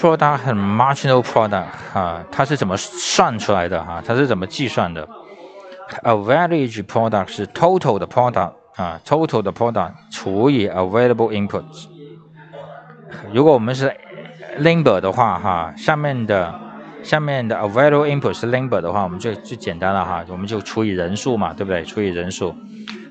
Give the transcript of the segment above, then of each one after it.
product 和 marginal product 啊，它是怎么算出来的哈？它是怎么计算的？average product 是 total 的 product 啊，total 的 product 除以 available inputs。如果我们是 number 的话哈，下面的下面的 available input 是 number 的话，我们就就简单了哈，我们就除以人数嘛，对不对？除以人数，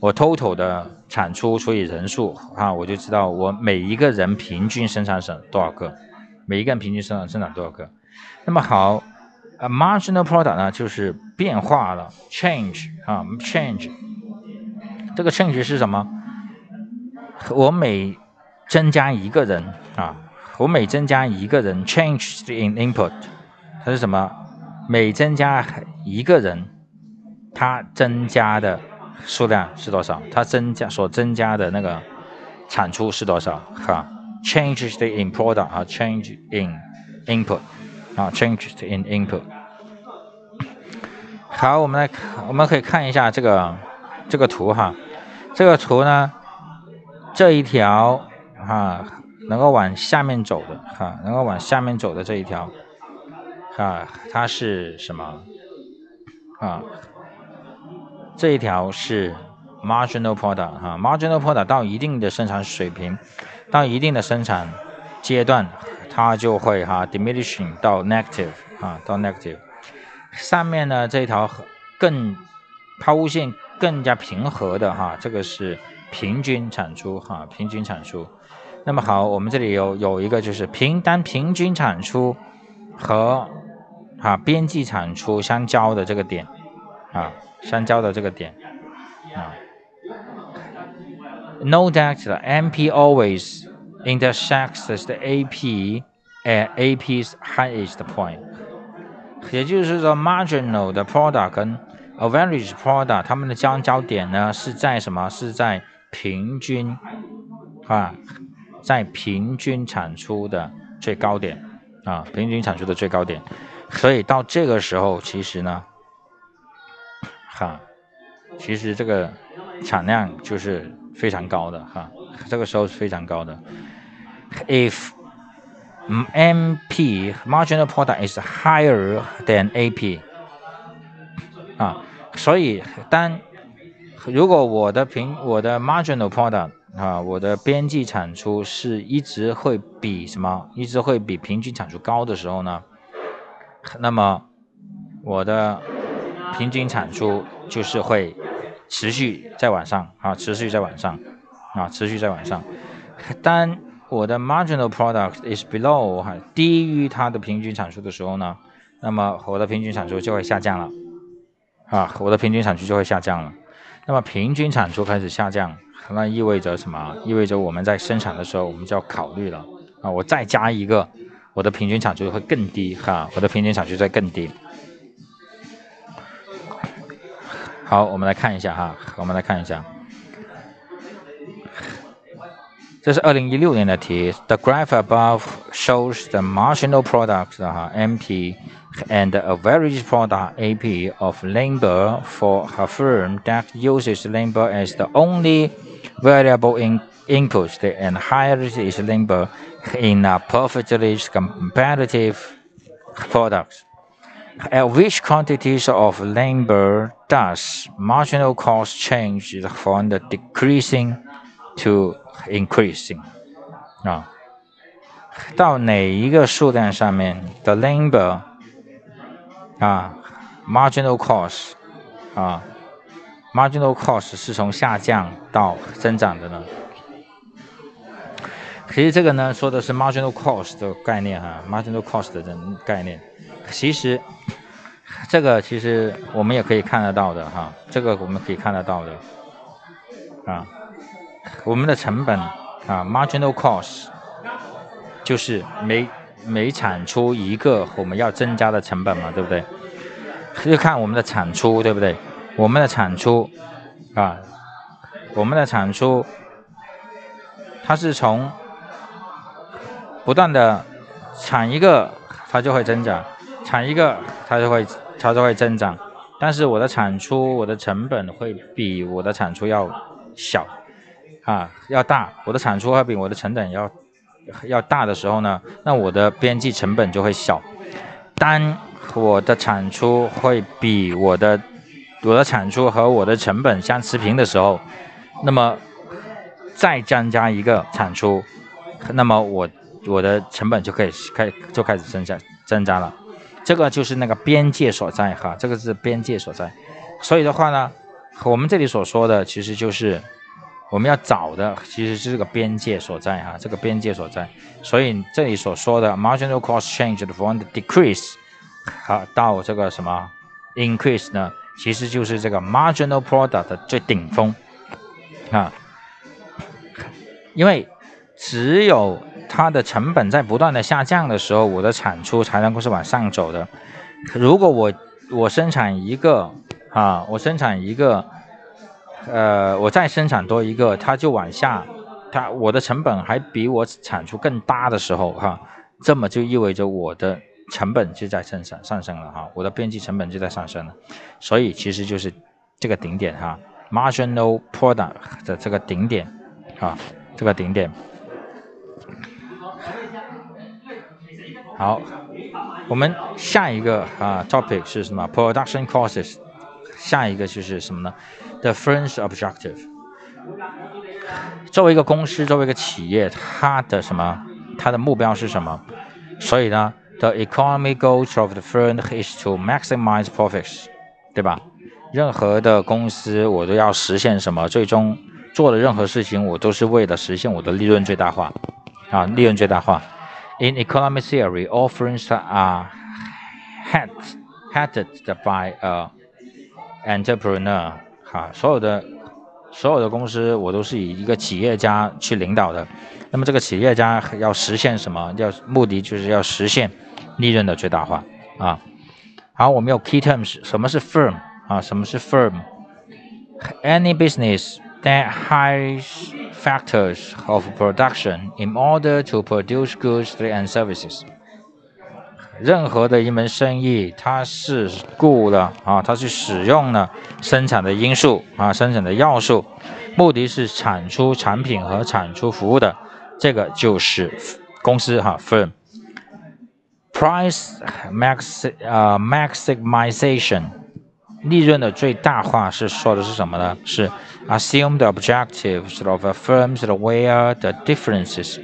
我 total 的产出除以人数啊，我就知道我每一个人平均生产省多少个，每一个人平均生产生产多少个。那么好，呃，marginal product 呢就是变化了，change 啊，change，这个 change 是什么？我每增加一个人啊，我每增加一个人，change in input，它是什么？每增加一个人，它增加的。数量是多少？它增加所增加的那个产出是多少？哈，changes in product 啊，change in input 啊，changes in input。好，我们来看，我们可以看一下这个这个图哈，这个图呢，这一条啊，能够往下面走的哈，能够往下面走的这一条啊，它是什么啊？这一条是 marginal product 哈，marginal product 到一定的生产水平，到一定的生产阶段，它就会哈 diminishing 到 negative 啊，到 negative。上面呢这一条更抛物线更加平和的哈，这个是平均产出哈，平均产出。那么好，我们这里有有一个就是平单平均产出和啊边际产出相交的这个点啊。相交的这个点啊，Note that the MP always intersects the AP at AP's highest point。也就是说，marginal 的 product 跟 average product 它们的相交点呢是在什么？是在平均啊，在平均产出的最高点啊，平均产出的最高点。所以到这个时候，其实呢。哈，其实这个产量就是非常高的哈，这个时候是非常高的。If MP marginal product is higher than AP，啊，所以当如果我的平我的 marginal product 啊，我的边际产出是一直会比什么，一直会比平均产出高的时候呢，那么我的平均产出就是会持续在往上啊，持续在往上啊，持续在往上。当我的 marginal product is below 哈，低于它的平均产出的时候呢，那么我的平均产出就会下降了啊，我的平均产出就会下降了。那么平均产出开始下降，那意味着什么？意味着我们在生产的时候，我们就要考虑了啊，我再加一个，我的平均产出会更低哈，我的平均产出在更低。好，我们来看一下哈，我们来看一下，这是二零一六年的题。The graph above shows the marginal product 哈 MP and the average product AP of labor for a firm that uses labor as the only variable in input and hires its labor in a perfectly competitive product at which quantities of labor does marginal cost change from the decreasing to increasing 啊？到哪一个数量上面的 labor 啊，marginal cost 啊，marginal cost 是从下降到增长的呢？ 其实这个呢，说的是 marginal cost 的概念哈，marginal cost 的概念。其实，这个其实我们也可以看得到的哈，这个我们可以看得到的啊，我们的成本啊，marginal cost 就是每每产出一个我们要增加的成本嘛，对不对？就看我们的产出，对不对？我们的产出啊，我们的产出，它是从不断的产一个，它就会增长。产一个，它就会它就会增长，但是我的产出，我的成本会比我的产出要小，啊，要大，我的产出会比我的成本要要大的时候呢，那我的边际成本就会小。当我的产出会比我的我的产出和我的成本相持平的时候，那么再增加一个产出，那么我我的成本就可以开就开始增加增加了。这个就是那个边界所在哈，这个是边界所在。所以的话呢，我们这里所说的其实就是我们要找的其实是这个边界所在哈，这个边界所在。所以这里所说的 marginal cost change from decrease 好到这个什么 increase 呢？其实就是这个 marginal product 的最顶峰啊，因为只有它的成本在不断的下降的时候，我的产出才能够是往上走的。如果我我生产一个啊，我生产一个，呃，我再生产多一个，它就往下，它我的成本还比我产出更大的时候哈，这么就意味着我的。成本就在上升上升了哈，我的边际成本就在上升了，所以其实就是这个顶点哈，marginal product 的这个顶点啊，这个顶点。好，我们下一个啊 topic 是什么？production costs，下一个就是什么呢？the firm's objective。作为一个公司，作为一个企业，它的什么？它的目标是什么？所以呢？The economic goals of the firm is to maximize profits，对吧？任何的公司我都要实现什么？最终做的任何事情，我都是为了实现我的利润最大化啊，利润最大化。In economic theory, all firms are head headed by a entrepreneur。哈，所有的所有的公司，我都是以一个企业家去领导的。那么这个企业家要实现什么？要目的就是要实现。利润的最大化啊，好，我们有 key terms，什么是 firm 啊？什么是 firm？Any business that hires factors of production in order to produce goods and services。任何的一门生意，它是雇了啊，它是使用了生产的因素啊，生产的要素，目的是产出产品和产出服务的，这个就是公司哈，firm。Price max 呃 maximization 利润的最大化是说的是什么呢？是 assume the objectives of a firm's where the differences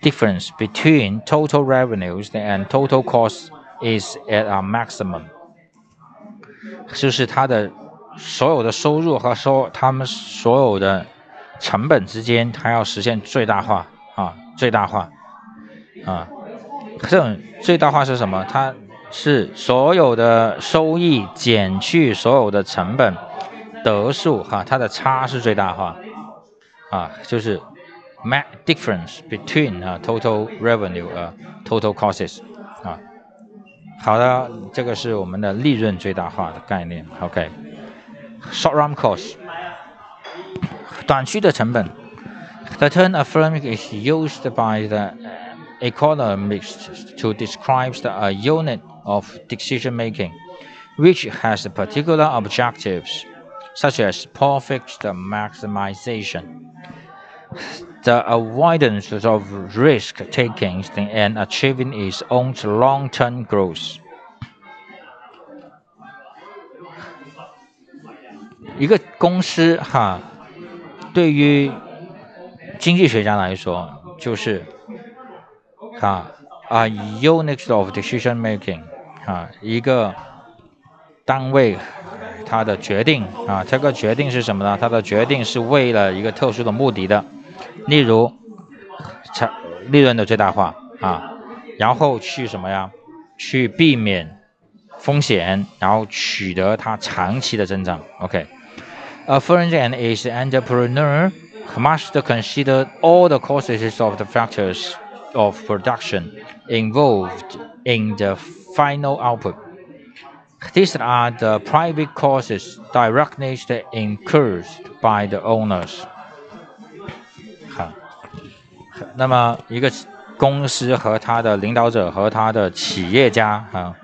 difference between total revenues and total costs is at a maximum，就是它的所有的收入和收他们所有的成本之间，它要实现最大化啊，最大化啊。这种最大化是什么？它是所有的收益减去所有的成本得数哈，它的差是最大化啊，就是 max difference between 啊 total revenue 啊 total costs 啊。好的，这个是我们的利润最大化的概念。OK，short run cost 短期的成本。The term of firm is used by the economists to describe a unit of decision making which has particular objectives such as profit maximization, the avoidance of risk taking, and achieving its own long term growth. 一个公司哈，对于经济学家来说，就是啊啊，unit of decision making 啊，一个单位，它的决定啊，这个决定是什么呢？它的决定是为了一个特殊的目的的，例如，产利润的最大化啊，然后去什么呀？去避免风险，然后取得它长期的增长。OK，a foreigner is entrepreneur must consider all the causes of the factors. of production involved in the final output. These are the private costs directly incurred by the owners. 好，那么一个公司和他的领导者和他的企业家啊，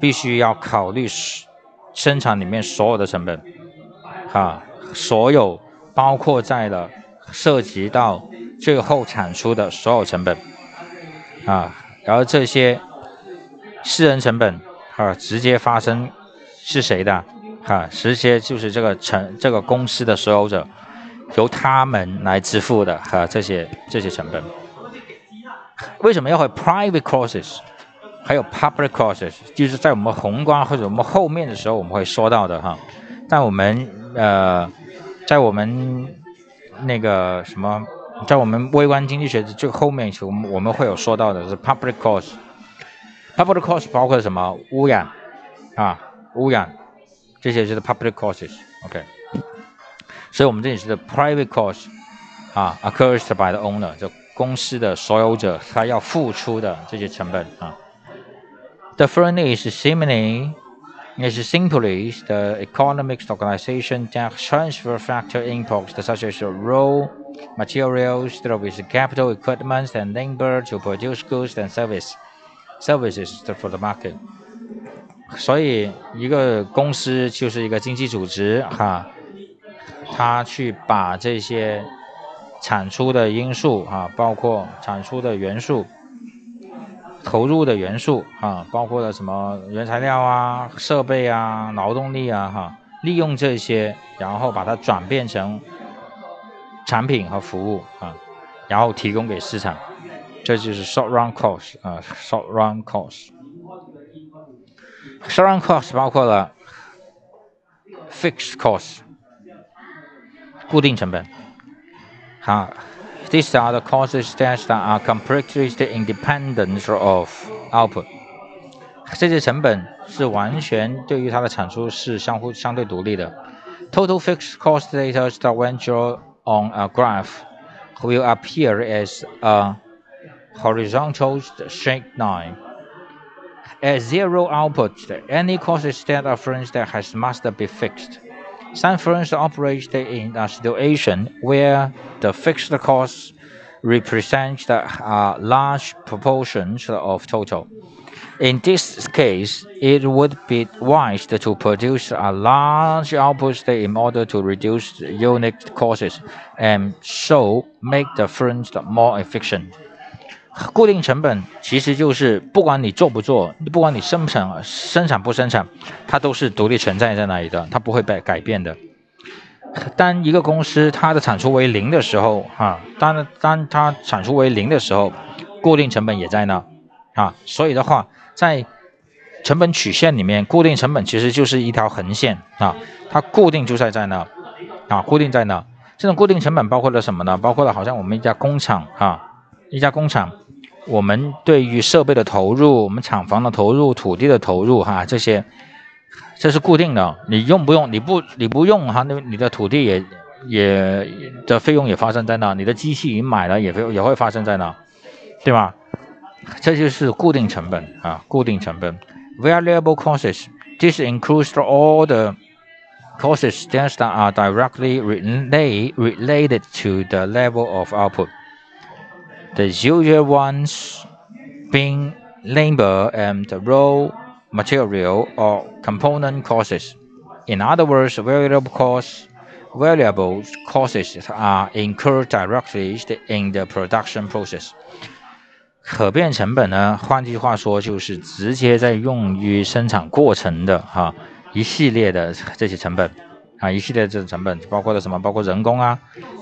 必须要考虑生产里面所有的成本，啊，所有包括在了涉及到最后产出的所有成本啊，然后这些私人成本啊，直接发生是谁的啊？直接就是这个成这个公司的所有者，由他们来支付的哈，这些这些成本。为什么要和 private costs，还有 public costs，就是在我们宏观或者我们后面的时候我们会说到的哈。在我们呃，在我们那个什么，在我们微观经济学的最后面，我们我们会有说到的是 public costs。public costs 包括什么？污染啊，污染，这些就是 public costs。OK。所以我们这里是 private costs 啊，occurs by the owner，就公司的所有者他要付出的这些成本啊。The first is similarly is simply the economic organization that transfer factor inputs such as raw materials, with capital equipment and labor to produce goods and service Services for the market。所以一个公司就是一个经济组织哈，它去把这些产出的因素啊，包括产出的元素、投入的元素啊，包括了什么原材料啊、设备啊、劳动力啊，哈，利用这些，然后把它转变成产品和服务啊，然后提供给市场，这就是 short run cost 啊，short run cost。short run cost 包括了 fixed cost 固定成本。啊，these are the costs that are completely independent of output。这些成本是完全对于它的产出是相互相对独立的。Total fixed cost data that when drawn on a graph will appear as a horizontal straight line. At zero output, any cost that are that has must be fixed. Some firms operate in a situation where the fixed costs represent a uh, large proportion of total. In this case, it would be wise to produce a large output in order to reduce unit costs and so make the firms more efficient. 固定成本其实就是不管你做不做，不管你生产生产不生产，它都是独立存在在那里的，它不会被改变的。当一个公司它的产出为零的时候，哈，当当它产出为零的时候，固定成本也在那，啊，所以的话，在成本曲线里面，固定成本其实就是一条横线啊，它固定就在在那，啊，固定在那。这种固定成本包括了什么呢？包括了好像我们一家工厂啊，一家工厂。我们对于设备的投入，我们厂房的投入、土地的投入，哈，这些这是固定的。你用不用？你不你不用哈，那你的土地也也的费用也发生在那，你的机器已经买了也会也会发生在那，对吧？这就是固定成本啊，固定成本。Variable costs. This includes all the costs that are directly related to the level of output. The usual ones being labor and raw material or component costs. In other words, variable costs variable costs are incurred directly in the production process. 可变成本呢，换句话说就是直接在用于生产过程的哈一系列的这些成本啊，一系列这成本包括了什么？包括人工啊、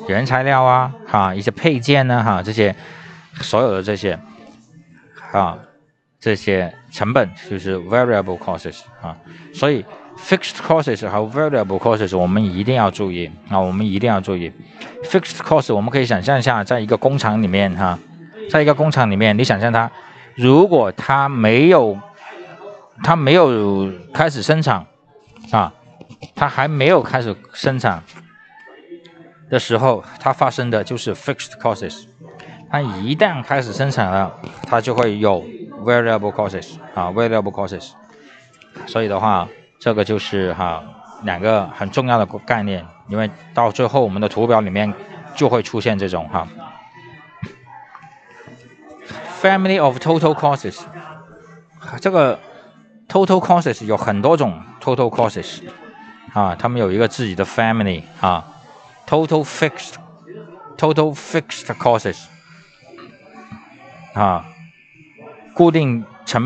原材料啊、哈一些配件呢、哈这些。 所有的这些啊，这些成本就是 variable costs 啊，所以 fixed costs 和 variable costs 我们一定要注意啊，我们一定要注意 fixed costs 我们可以想象一下，在一个工厂里面哈，在一个工厂里面，你想象它，如果它没有，它没有开始生产啊，它还没有开始生产的时候，它发生的就是 fixed costs。它一旦开始生产了，它就会有 variable costs 啊，variable costs。所以的话，这个就是哈两个很重要的概念，因为到最后我们的图表里面就会出现这种哈 family of total costs。这个 total costs 有很多种 total costs 啊，他们有一个自己的 family 啊，total fixed total fixed costs 啊，固定成